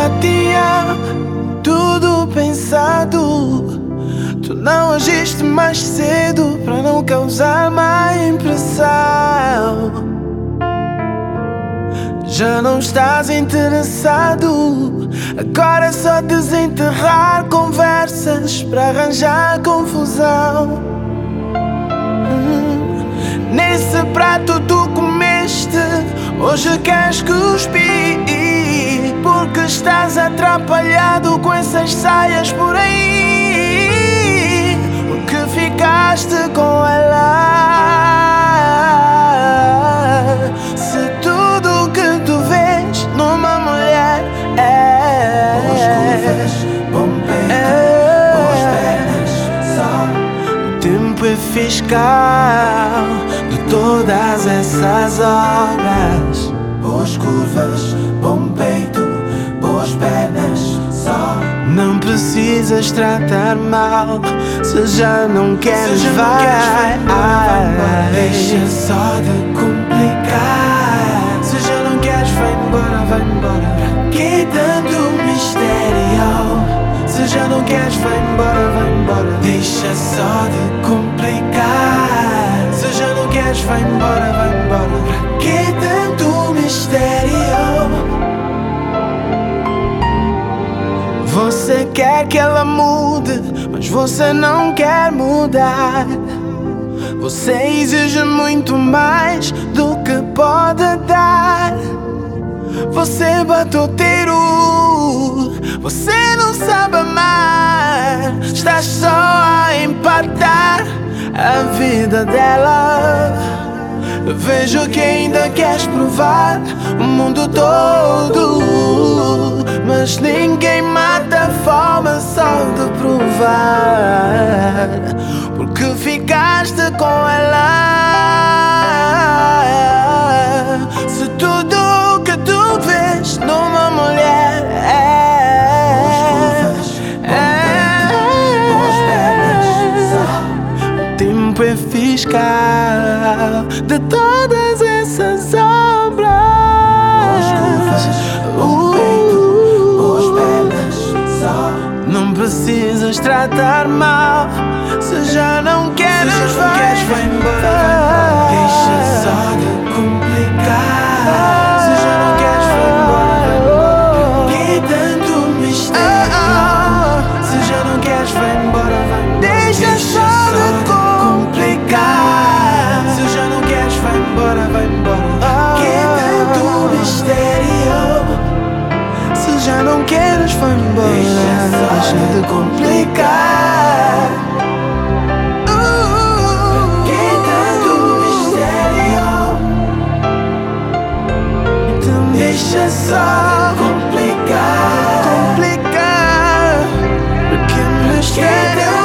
já tinha tudo pensado. Tu não agiste mais cedo para não causar má impressão. Já não estás interessado. Agora é só desenterrar conversas para arranjar confusão. Hum, nesse prato tu comeste, hoje queres cuspir. Porque estás atrapalhado com essas saias por aí. Porque ficaste com ela. Se tudo que tu vês numa mulher é. Boas curvas, bom peito, boas pernas, só O tempo é fiscal de todas essas obras. Precisas tratar mal se já não queres, já não vai. queres, vai embora, vai embora. Deixa só de complicar. Se já não queres, vai embora, vai embora. Que tanto mistério. Se já não queres, vai embora, vai embora. Deixa só de quer que ela mude, mas você não quer mudar. Você exige muito mais do que pode dar. Você batoteiro, você não sabe amar. Estás só a empatar a vida dela. Vejo que ainda queres provar o mundo todo. Mas ninguém mata a fome só de provar. Porque ficaste com ela. De todas essas obras. Boas curvas, bom peito, boas pernas, só. Não precisas tratar mal. Se já não queres, Se já não queres, vai embora, vai embora. Deixa só de complicar. Uh, Que tanto mistério. Então Deixa só complicar. complicar. Porque mistério